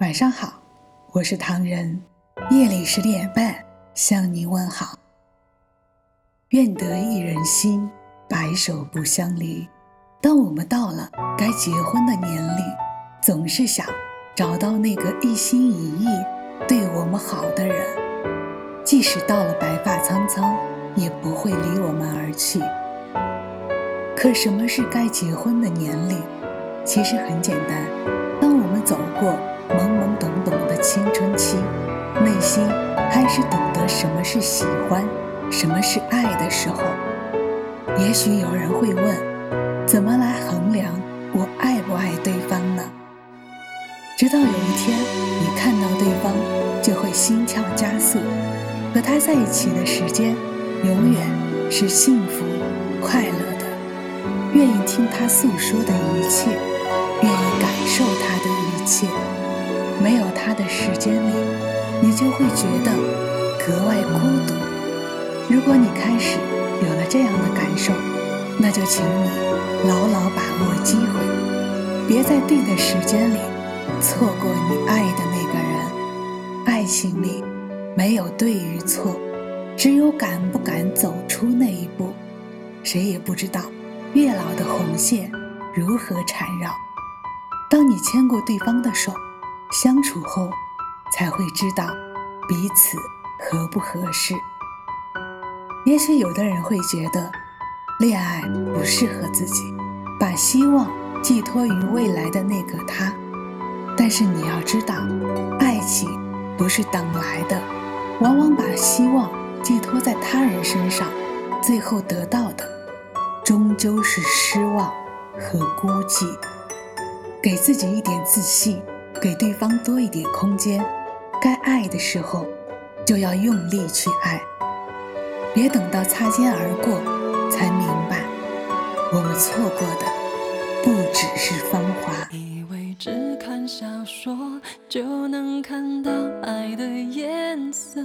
晚上好，我是唐人。夜里十点半向您问好。愿得一人心，白首不相离。当我们到了该结婚的年龄，总是想找到那个一心一意对我们好的人，即使到了白发苍苍，也不会离我们而去。可什么是该结婚的年龄？其实很简单，当我们走过。懵懵懂懂的青春期，内心开始懂得什么是喜欢，什么是爱的时候，也许有人会问：怎么来衡量我爱不爱对方呢？直到有一天你看到对方，就会心跳加速，和他在一起的时间，永远是幸福快乐的，愿意听他诉说的一切，愿意感受他的一切。没有他的时间里，你就会觉得格外孤独。如果你开始有了这样的感受，那就请你牢牢把握机会，别在对的时间里错过你爱的那个人。爱情里没有对与错，只有敢不敢走出那一步。谁也不知道月老的红线如何缠绕。当你牵过对方的手。相处后，才会知道彼此合不合适。也许有的人会觉得恋爱不适合自己，把希望寄托于未来的那个他。但是你要知道，爱情不是等来的，往往把希望寄托在他人身上，最后得到的终究是失望和孤寂。给自己一点自信。给对方多一点空间，该爱的时候就要用力去爱，别等到擦肩而过才明白，我们错过的不只是芳华。以为只看小说就能看到爱的颜色，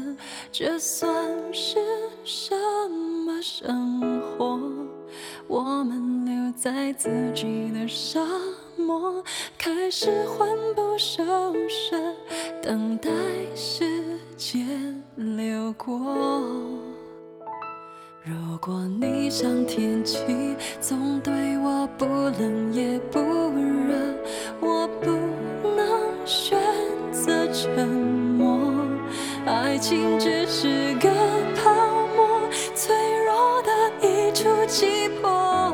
这算是什么生活？我们留在自己的沙漠，开始魂不守舍，等待时间流过。如果你像天气，总对我不冷也不热，我不能选择沉默。爱情只是个泡沫，脆弱的一触即破。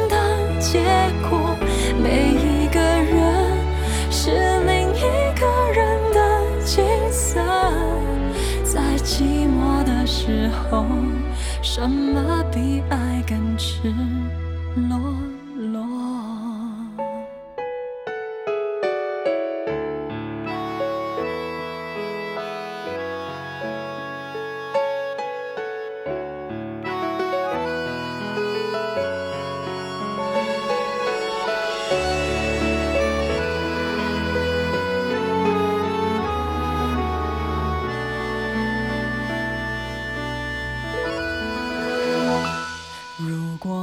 时候，什么比爱更赤裸？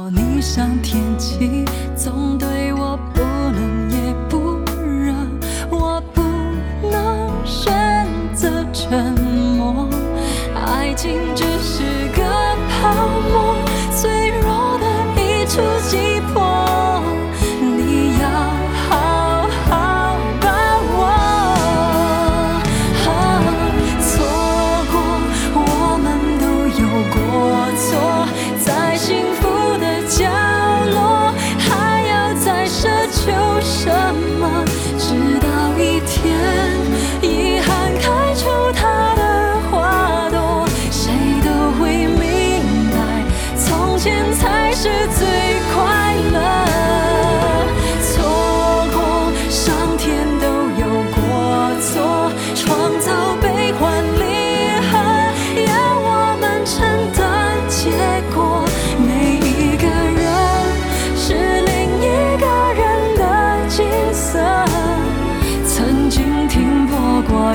你像天气，总对我不冷也不热，我不能选择沉默。爱情只是个泡沫，脆弱的一触即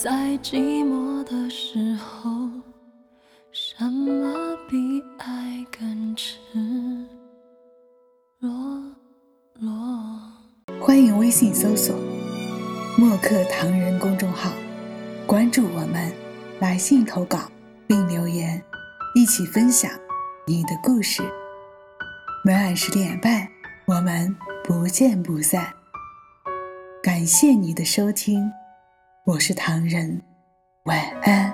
在寂寞的时候，什么比爱更赤裸裸？欢迎微信搜索“墨客唐人”公众号，关注我们，来信投稿并留言，一起分享你的故事。每晚十点半，我们不见不散。感谢你的收听。我是唐人，晚安。